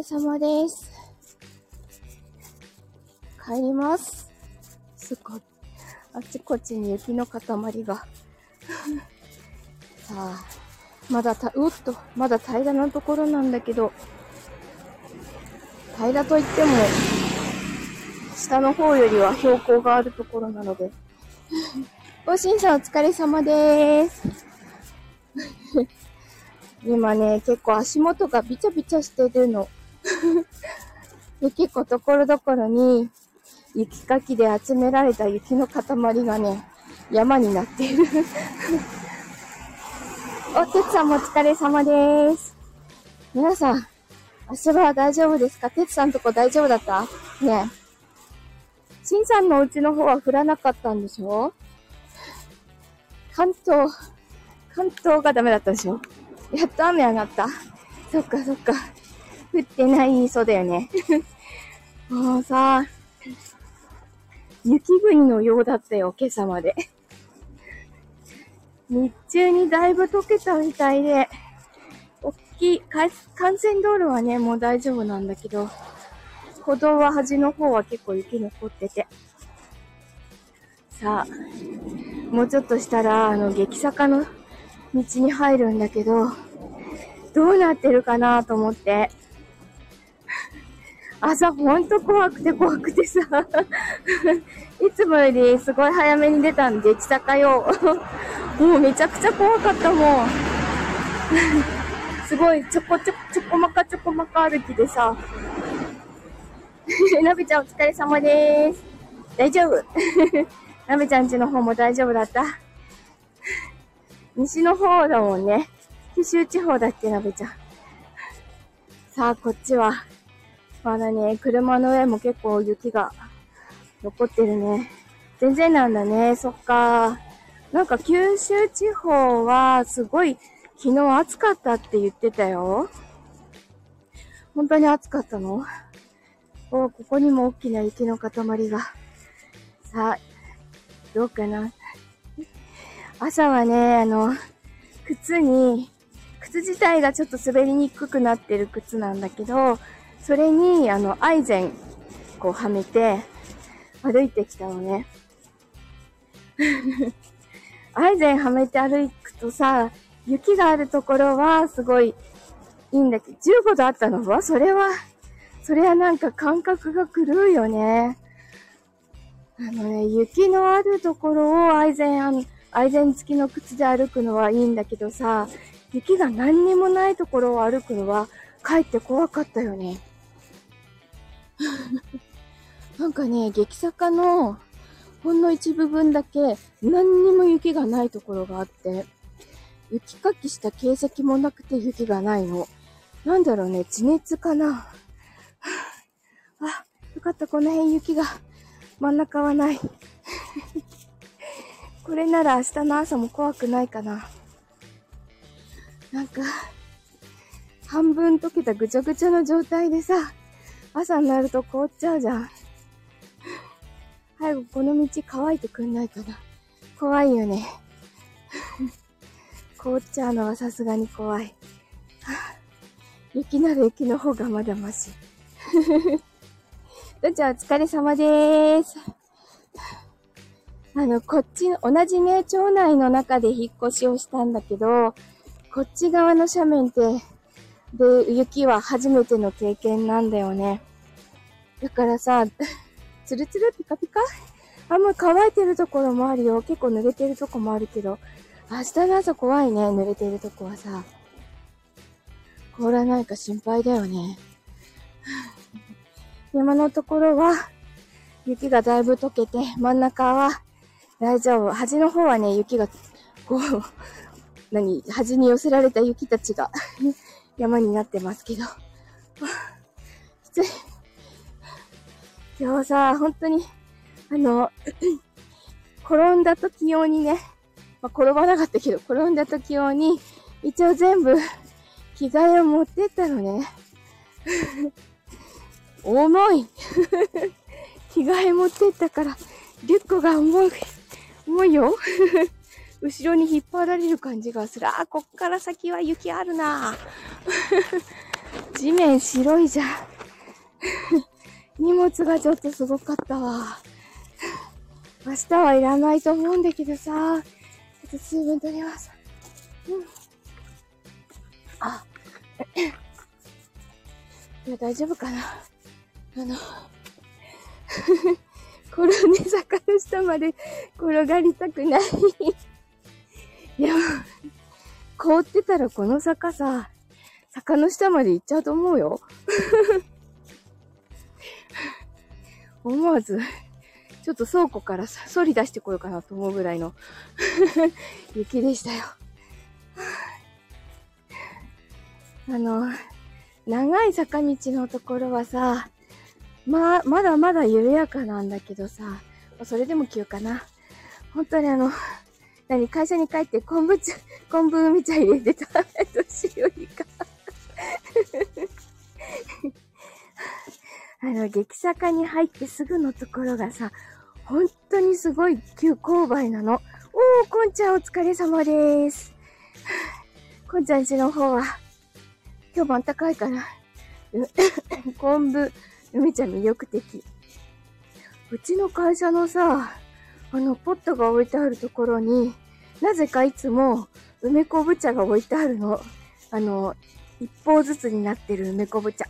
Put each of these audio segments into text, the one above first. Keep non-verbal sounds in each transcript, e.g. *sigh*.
れ様です。帰ります。すごい。あちこちに雪の塊が。*laughs* さあ、まだた、うっと、まだ平らなところなんだけど、平らといっても、下の方よりは標高があるところなので。*laughs* おしんさんお疲れ様です。*laughs* 今ね、結構足元がビチャビチャしてるの。*laughs* で結構ところどころに雪かきで集められた雪の塊がね、山になっている。*laughs* お、てつさんもお疲れ様です。皆さん、足場は大丈夫ですか？てつさんとこ大丈夫だった？ねえ。しんさんのお家の方は降らなかったんでしょ？関東、関東がダメだったでしょ？やっと雨上がった。そっかそっか。降ってないそうだよね。*laughs* もうさ、雪国のようだったよ、今朝まで。*laughs* 日中にだいぶ溶けたみたいで、おっきい、幹線道路はね、もう大丈夫なんだけど、歩道は端の方は結構雪残ってて。さあ、もうちょっとしたら、あの、激坂の道に入るんだけど、どうなってるかなと思って。朝ほんと怖くて怖くてさ。*laughs* いつもよりすごい早めに出たんで、激坂よ。*laughs* もうめちゃくちゃ怖かったもん。*laughs* すごいちょこちょこ、ちょこまかちょこまか歩きでさ。なべちゃんお疲れ様です。大丈夫なべちゃん家の方も大丈夫だった西の方だもんね。九州地方だっけ、なべちゃん。さあ、こっちは。まだね、車の上も結構雪が残ってるね。全然なんだね。そっか。なんか九州地方はすごい昨日暑かったって言ってたよ。本当に暑かったの？お、ここにも大きな雪の塊が。さあ、どうかな？朝はね、あの、靴に、靴自体がちょっと滑りにくくなってる靴なんだけど、それに、あの、アイゼン、こうはめて、歩いてきたのね。*laughs* アイゼンはめて歩くとさ、雪があるところはすごいいいんだけど、15度あったの？はそれは、それはなんか感覚が狂うよね。あのね、雪のあるところをアイゼン、アイゼン付きの靴で歩くのはいいんだけどさ、雪が何にもないところを歩くのは、かえって怖かったよね。*laughs* なんかね、激坂のほんの一部分だけ何にも雪がないところがあって、雪かきした形跡もなくて雪がないの。なんだろうね、地熱かな。あ、よかった、この辺雪が真ん中はない。*laughs* これなら明日の朝も怖くないかな。なんか、半分溶けたぐちゃぐちゃの状態でさ、朝になると凍っちゃうじゃん。早くこの道乾いてくんないかな。怖いよね。凍っちゃうのはさすがに怖い。雪なら雪の方がまだまし。どっちゃんお疲れ様でーす。あの、こっち、同じね、町内の中で引っ越しをしたんだけど、こっち側の斜面って、で、雪は初めての経験なんだよね。だからさ、つるつるピカピカ？あんま乾いてるところもあるよ。結構濡れてるとこもあるけど、明日の朝怖いね、濡れてるとこはさ。凍らないか心配だよね。*laughs* 山のところは、雪がだいぶ溶けて、真ん中は大丈夫。端の方はね、雪が、こう、*laughs* 何、端に寄せられた雪たちが山になってますけど。きつい。今日さ、本当に、あの、*coughs* 転んだ時用にね、まあ、転ばなかったけど、転んだ時用に、一応全部、着替えを持ってったのね。*laughs* 重い *laughs* 着替え持ってったから、リュックが重い、重いよ。*laughs* 後ろに引っ張られる感じがする。あ、こっから先は雪あるな *laughs* 地面白いじゃん。荷物がちょっとすごかったわ。明日はいらないと思うんだけどさ。ちょっと水分取ります。うん。あ、いや、大丈夫かな。あの、*laughs* 転んで坂の下まで転がりたくないいや、凍ってたらこの坂さ、坂の下まで行っちゃうと思うよ。*laughs* 思わず、ちょっと倉庫からさ、反り出してこようかなと思うぐらいの *laughs* 雪でしたよ。あの、長い坂道のところはさ、ま、まだまだ緩やかなんだけどさ、それでも急かな。本当にあの、何、会社に帰って昆布茶、昆布海茶入れてた。どうしよういいか。*laughs* あの、激坂に入ってすぐのところがさ、本当にすごい急勾配なの。おー、こんちゃんお疲れ様です。*laughs* こんちゃんちの方は、今日も暖かいかな。*laughs* 昆布、梅ちゃん魅力的。うちの会社のさ、あの、ポットが置いてあるところに、なぜかいつも、梅昆布茶が置いてあるの。あの、一方ずつになってる梅昆布茶。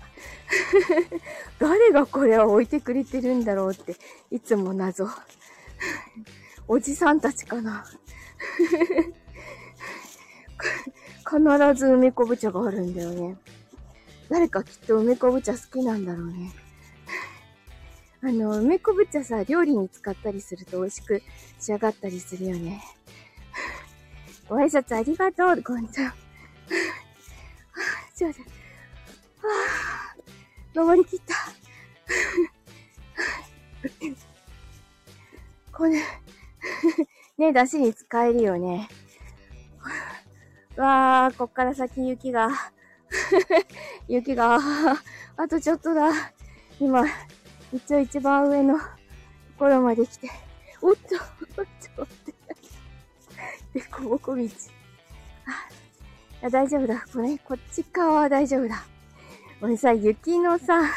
*laughs* 誰がこれを置いてくれてるんだろうって、いつも謎。おじさんたちかな。*laughs* 必ず梅昆布茶があるんだよね。誰かきっと梅昆布茶好きなんだろうね。*laughs* あの、梅昆布茶さ、料理に使ったりすると美味しく仕上がったりするよね。ご挨拶ありがとう、ゴンちゃん。ちょ、ちょ、はぁ、登り切った。これ、ね、出汁に使えるよね。わー、こっから先雪が、雪が、あとちょっとだ。今、一応一番上のところまで来て、おっと、ちょっと待って。で、こぼこ道。あ、大丈夫だ。これ、こっち側は大丈夫だ。俺さ、雪のさ、*laughs*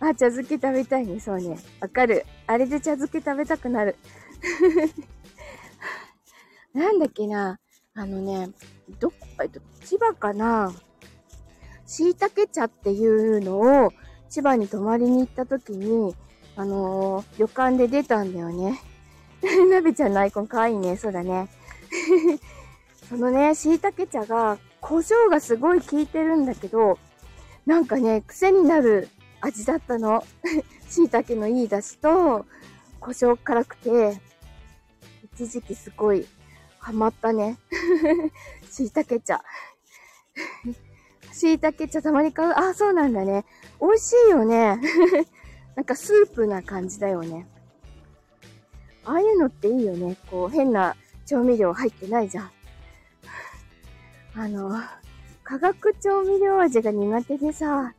あ、茶漬け食べたいね。そうね。わかる。あれで茶漬け食べたくなる。*laughs* なんだっけな。あのね、どこ、えっと、千葉かな椎茸茶っていうのを千葉に泊まりに行った時に、あのー、旅館で出たんだよね。*laughs* なべちゃんのアイコンかわいいね。そうだね。そのね、椎茸茶が、胡椒がすごい効いてるんだけど、なんかね、癖になる味だったの。*laughs* 椎茸のいい出汁と、胡椒辛くて、一時期すごいハマったね。*laughs* 椎茸茶。椎茸茶たまに買う。あ、そうなんだね。美味しいよね。*laughs* なんかスープな感じだよね。ああいうのっていいよね。こう、変な調味料入ってないじゃん。あの、化学調味料味が苦手でさ、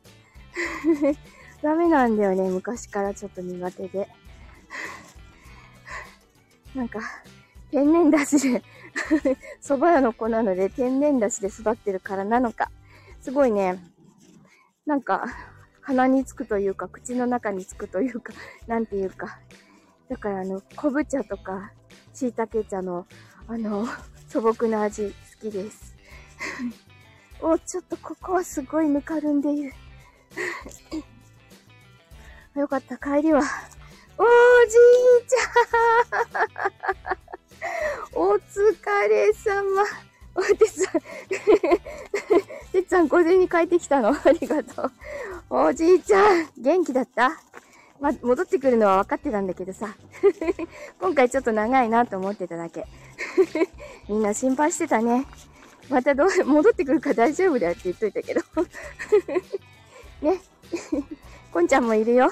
*laughs* ダメなんだよね。昔からちょっと苦手で。*laughs* なんか、天然だしで *laughs* 蕎麦屋の子なので天然だしで育ってるからなのか。すごいね、なんか、鼻につくというか、口の中につくというか、なんていうか。だからあの、昆布茶とか、椎茸茶の、あの、素朴な味、好きです。*laughs* お、ちょっとここはすごいぬかるんでいる。*laughs* よかった、帰りは。おじいちゃんお疲れ様。お、てつさん、*laughs* てつさん、午前に帰ってきたの？ありがとう。おじいちゃん、元気だった？ま、戻ってくるのは分かってたんだけどさ。今回ちょっと長いなと思ってただけ。みんな心配してたね。またどう、戻ってくるか大丈夫だよって言っといたけど。*laughs* ね。*laughs* こんちゃんもいるよ。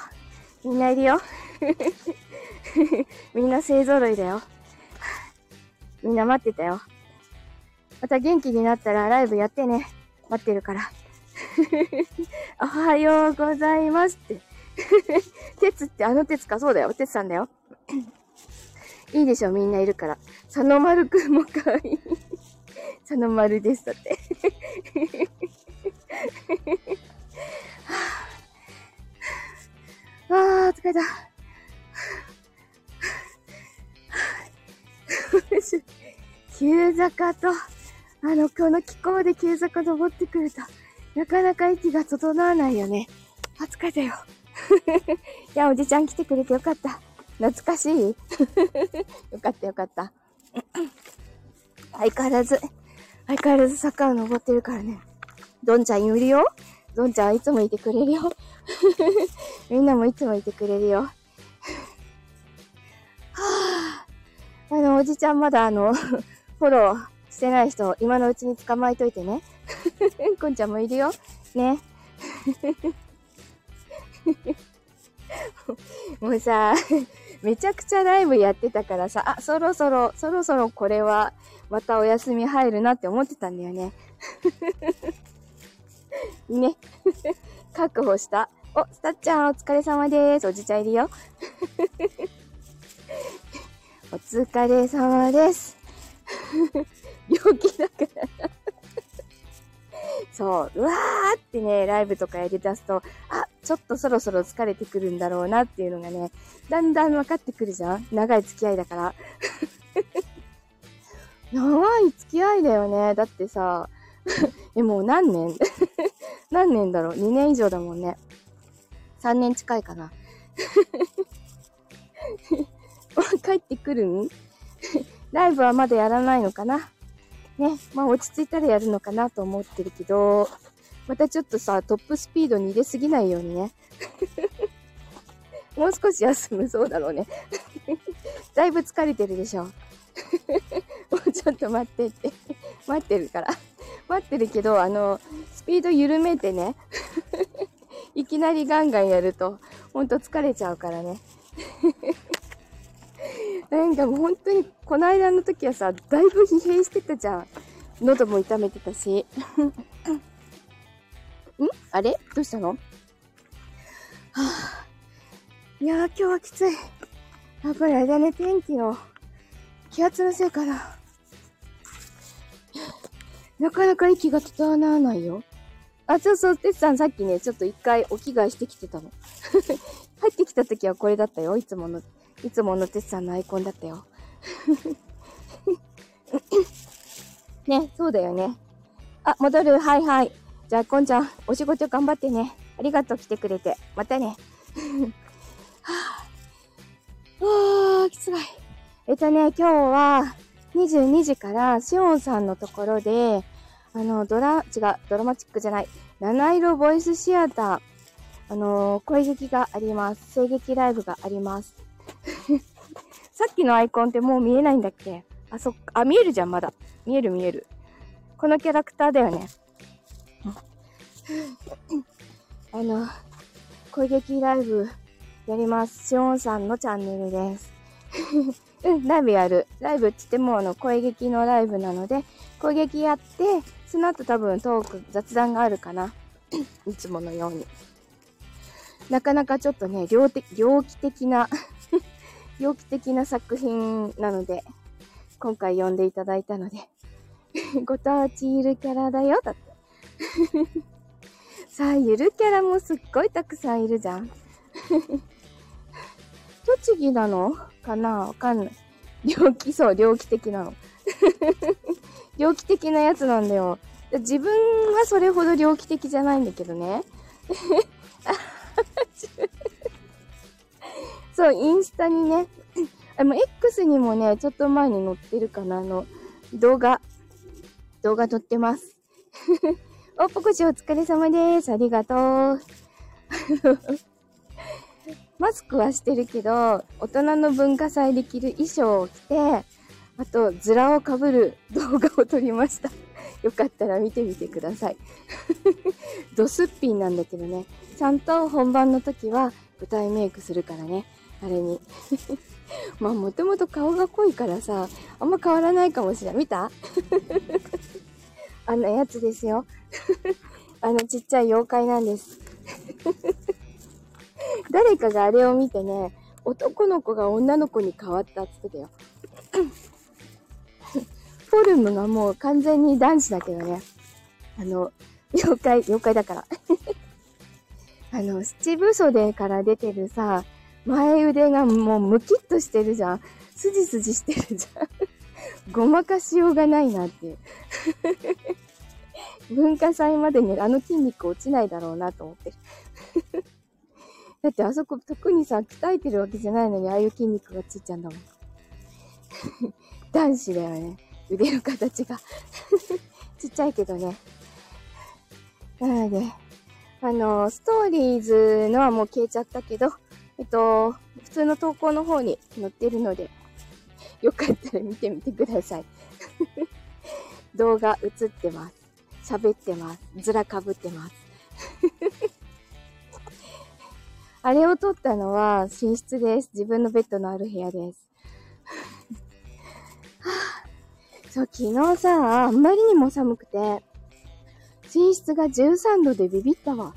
みんないるよ。*laughs* みんな勢揃いだよ。みんな待ってたよ。また元気になったらライブやってね。待ってるから。おはようございますって。鉄ってあの鉄かそうだよ。鉄さんだよ。*coughs* いいでしょ、みんないるから。佐野丸くんもかわいい。茶の丸です。だって。*laughs* ああ、疲れた。*laughs* 急坂と、あの、この気候で急坂登ってくると、なかなか息が整わないよね。あ、疲れたよ。*laughs* いや、おじちゃん来てくれてよかった。懐かしい？よかったよかった。相変わらず、相変わらず坂を登ってるからね。どんちゃんいるよどんちゃんはいつもいてくれるよ。*laughs* みんなもいつもいてくれるよ。はあ、あの、おじちゃんまだあの、*laughs* フォローしてない人、今のうちに捕まえといてね。*laughs* こんちゃんもいるよ。ね。もうさ、めちゃくちゃライブやってたからさ、あ、そろそろ、そろそろこれは、またお休み入るなって思ってたんだよね。*laughs* ね。*laughs* 確保した。お、スタッちゃんお疲れ様です。おじちゃんいるよ。*laughs* お疲れ様です。病気だから。そう、うわーってね、ライブとかやり出すと、あ、ちょっとそろそろ疲れてくるんだろうなっていうのがね、だんだん分かってくるじゃん長い付き合いだから。*laughs* 長い付き合いだよね。だってさ、*laughs* え、もう何年？*laughs* 何年だろう ?2 年以上だもんね。3年近いかな。帰ってくるん？ライブはまだやらないのかな？ね。まあ落ち着いたらやるのかなと思ってるけど、またちょっとさ、トップスピードに入れすぎないようにね。*laughs* もう少し休むそうだろうね。*laughs* だいぶ疲れてるでしょ。*laughs* もうちょっと待ってって。待ってるから。待ってるけど、あの、スピード緩めてね。いきなりガンガンやると、ほんと疲れちゃうからね。なんかもう本当に、この間の時はさ、だいぶ疲弊してたじゃん。喉も痛めてたし。ん？あれ？どうしたの？はあ、いやー今日はきつい。やっぱりあれだね、天気の気圧のせいかな。なかなか息が整わないよ。あ、そうそう、てつさんさっきね、ちょっと一回お着替えしてきてたの。*laughs* 入ってきた時はこれだったよ。いつもの、いつものてつさんのアイコンだったよ。*laughs* ね、そうだよね。あ、戻る。はいはい。じゃあ、こんちゃん、お仕事頑張ってね。ありがとう、来てくれて。またね。*laughs* はぁ、あー、きつい。えっとね、今日は、22時から、しおんさんのところで、あの、ドラ、違う、ドラマチックじゃない、七色ボイスシアター、あのー、声劇があります。声劇ライブがあります。*laughs* さっきのアイコンってもう見えないんだっけ？あ、そっか、あ、見えるじゃん、まだ。見える見える。このキャラクターだよね。*laughs* あの、声劇ライブやります。しおんさんのチャンネルです。*laughs* うん、ライブやる。ライブって言っても、あの、声劇のライブなので、声劇やって、その後多分トーク、雑談があるかな。*coughs* いつものように。なかなかちょっとね、猟的、猟奇的な、*laughs* 猟奇的な作品なので、今回呼んでいただいたので、ご当地ゆるキャラだよ、だって。さあ、ゆるキャラもすっごいたくさんいるじゃん。*laughs* 栃木なの？かな？わかんない。猟奇、そう、猟奇的なの。*laughs* 猟奇的なやつなんだよ。自分はそれほど猟奇的じゃないんだけどね。*laughs* そう、インスタにね、あの、X にもね、ちょっと前に載ってるかな、あの、動画、動画撮ってます。お、ポコチお疲れ様です。ありがとう。*laughs* マスクはしてるけど、大人の文化祭で着る衣装を着て、あと、ズラをかぶる動画を撮りました。*laughs* よかったら見てみてください。*laughs* ドスッピンなんだけどね。ちゃんと本番の時は舞台メイクするからね。あれに。まあ、もともと顔が濃いからさ、あんま変わらないかもしれない。見た？あんなやつですよ。*laughs* あのちっちゃい妖怪なんです。*laughs* 誰かがあれを見てね、男の子が女の子に変わったって言ってたよ。*coughs* フォルムがもう完全に男子だけどね。あの、妖怪、妖怪だから。*laughs* あの、七分袖から出てるさ、前腕がもうムキッとしてるじゃん。スジスジしてるじゃん。ごまかしようがないなっていう。*laughs* 文化祭までにあの筋肉落ちないだろうなと思ってる。*laughs* だってあそこ特にさ、鍛えてるわけじゃないのにああいう筋肉がついちゃうんだもん。*laughs* 男子だよね。腕の形がちっちゃいけどね。なので、あの、ストーリーズのはもう消えちゃったけど、えっと、普通の投稿の方に載ってるので、よかったら見てみてください。*laughs* 動画映ってます。喋ってます。ずらかぶってます。*laughs* あれを撮ったのは寝室です。自分のベッドのある部屋です。はあ、そう、昨日さ、あんまりにも寒くて、寝室が13度でビビったわ。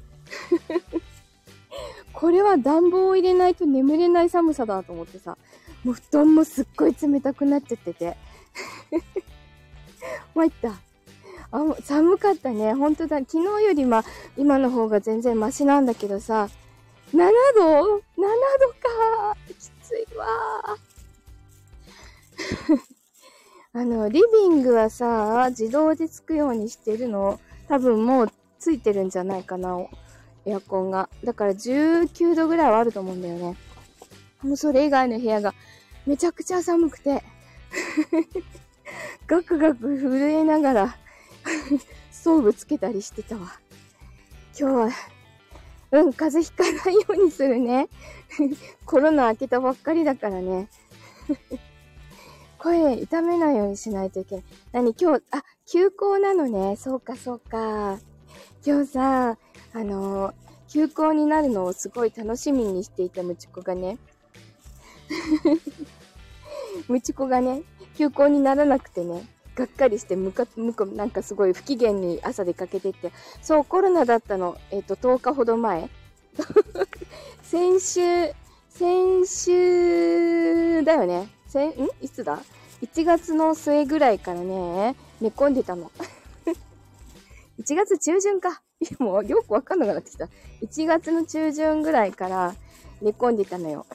*laughs* これは暖房を入れないと眠れない寒さだと思ってさ、もう布団もすっごい冷たくなっちゃってて。*laughs* 参った。あ、寒かったね。ほんとだ。昨日よりま、今の方が全然マシなんだけどさ、7度 ?7 度か。きついわ。*laughs* あの、リビングはさ、自動でつくようにしてるの？多分もうついてるんじゃないかな。エアコンが。だから19度ぐらいはあると思うんだよね。もうそれ以外の部屋がめちゃくちゃ寒くて *laughs* ガクガク震えながら *laughs* ストーブつけたりしてたわ。今日はうん、風邪ひかないようにするね。*laughs* コロナ明けたばっかりだからね。声痛めないようにしないといけない。何今日、あ、休校なのね。そうか、そうか。今日さ、あのー、休校になるのをすごい楽しみにしていたムチコがね。*laughs* ムチコがね、休校にならなくてね。がっかりして、むか、むか、なんかすごい不機嫌に朝出かけてって、そう、コロナだったの。えっ、と、10日ほど前。*laughs* 先週、先週だよね。せ、ん？いつだ ?1 月の末ぐらいからね、寝込んでたの。*laughs* 1月中旬か。もうよくわかんなくなってきた。1月の中旬ぐらいから寝込んでたのよ。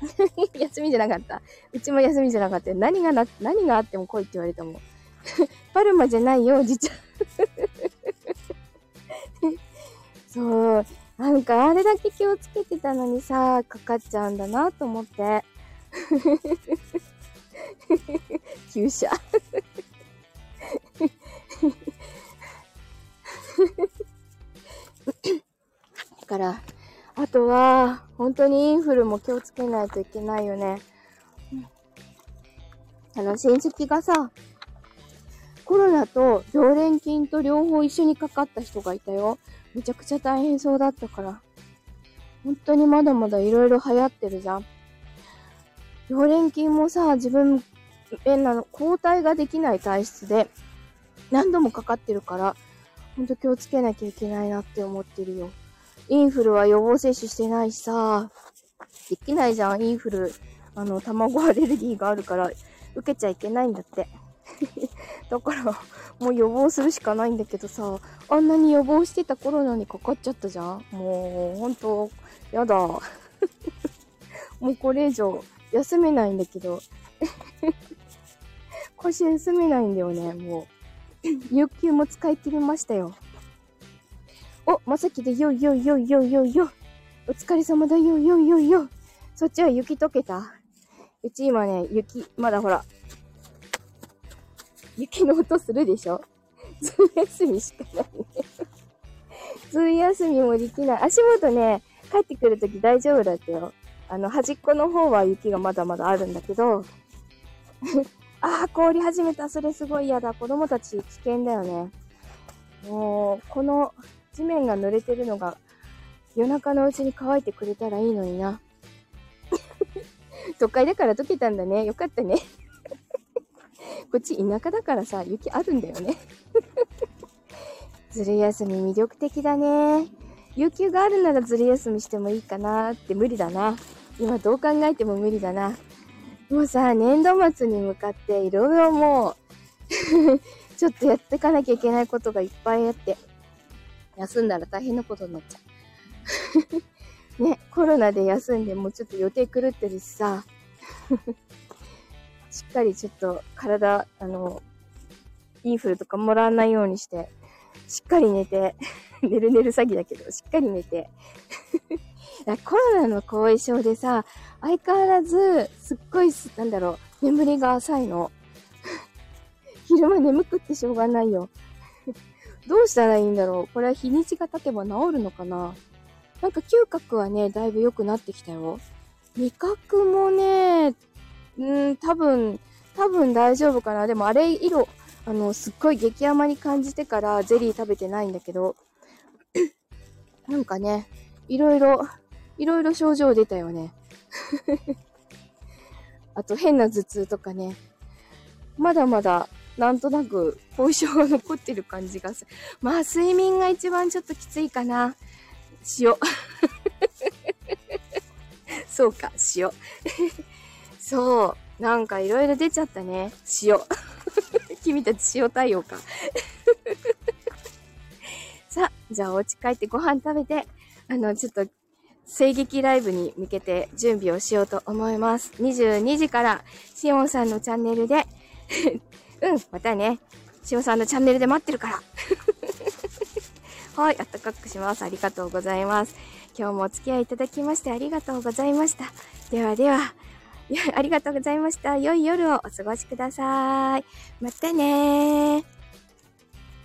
*laughs* 休みじゃなかった。うちも休みじゃなかった。何がな、何があっても来いって言われたもん。*laughs* パルマじゃないよ、おじちゃん。*laughs* そう。なんかあれだけ気をつけてたのにさ、かかっちゃうんだなと思って。注射。だから、あとは、本当にインフルも気をつけないといけないよね。あの、親戚がさ、コロナと常連菌と両方一緒にかかった人がいたよ。めちゃくちゃ大変そうだったから。本当にまだまだ色々流行ってるじゃん。常連菌もさ、自分、え、なの、抗体ができない体質で、何度もかかってるから、ほんと気をつけなきゃいけないなって思ってるよ。インフルは予防接種してないしさ、できないじゃん、インフル。あの、卵アレルギーがあるから、受けちゃいけないんだって。*laughs* だから、もう予防するしかないんだけどさ、あんなに予防してたコロナにかかっちゃったじゃんもう、ほんと、やだ。*laughs* もうこれ以上、休めないんだけど。*laughs* 腰休めないんだよね、もう。有給も使い切りましたよ。お、まさきでよいよいよいよいよいよ。お疲れ様だよいよいよいよ。そっちは雪溶けたうち今ね、雪、まだほら、雪の音するでしょ？*laughs* ずる休みしかないね *laughs* ずる休みもできない。足元ね、帰ってくるとき大丈夫だったよ。あの、端っこの方は雪がまだまだあるんだけど、*laughs* ああ、凍り始めた。それすごい嫌だ。子供たち危険だよね。もう、この地面が濡れてるのが夜中のうちに乾いてくれたらいいのにな。*laughs* 都会だから溶けたんだね。よかったね。*laughs* こっち田舎だからさ、雪あるんだよね。*laughs* ずる休み魅力的だね。有給があるならずる休みしてもいいかなって無理だな。今どう考えても無理だな。もうさ、年度末に向かっていろいろもうちょっとやっていかなきゃいけないことがいっぱいあって、休んだら大変なことになっちゃう。*laughs* ね、コロナで休んでもうちょっと予定狂ってるしさ、*laughs* しっかりちょっと体、あの、インフルとかもらわないようにして、しっかり寝て、*laughs* 寝る寝る詐欺だけど、しっかり寝て。コロナの後遺症でさ、相変わらず、すっごい、なんだろう、眠りが浅いの。昼間眠くってしょうがないよ。どうしたらいいんだろうこれは日にちが経てば治るのかななんか嗅覚はね、だいぶ良くなってきたよ。味覚もね、うん、多分、多分大丈夫かな。でもあれ色、あの、すっごい激甘に感じてからゼリー食べてないんだけど、*coughs* なんかね、いろいろ、いろいろ症状出たよね。*laughs* あと変な頭痛とかね。まだまだ、なんとなく、後遺症が残ってる感じがする。*laughs* まあ、睡眠が一番ちょっときついかな。塩。*laughs* そうか、塩。*laughs* そう。なんかいろいろ出ちゃったね。塩。君たち塩対応か。さあ、じゃあお家帰ってご飯食べて、あの、ちょっと、声劇ライブに向けて準備をしようと思います。22時から、しおんさんのチャンネルでうん、またね、しおさんのチャンネルで待ってるから *laughs* はい、あったかくします。ありがとうございます。今日もお付き合いいただきましてありがとうございました。ではでは、ありがとうございました。良い夜をお過ごしください。またねー。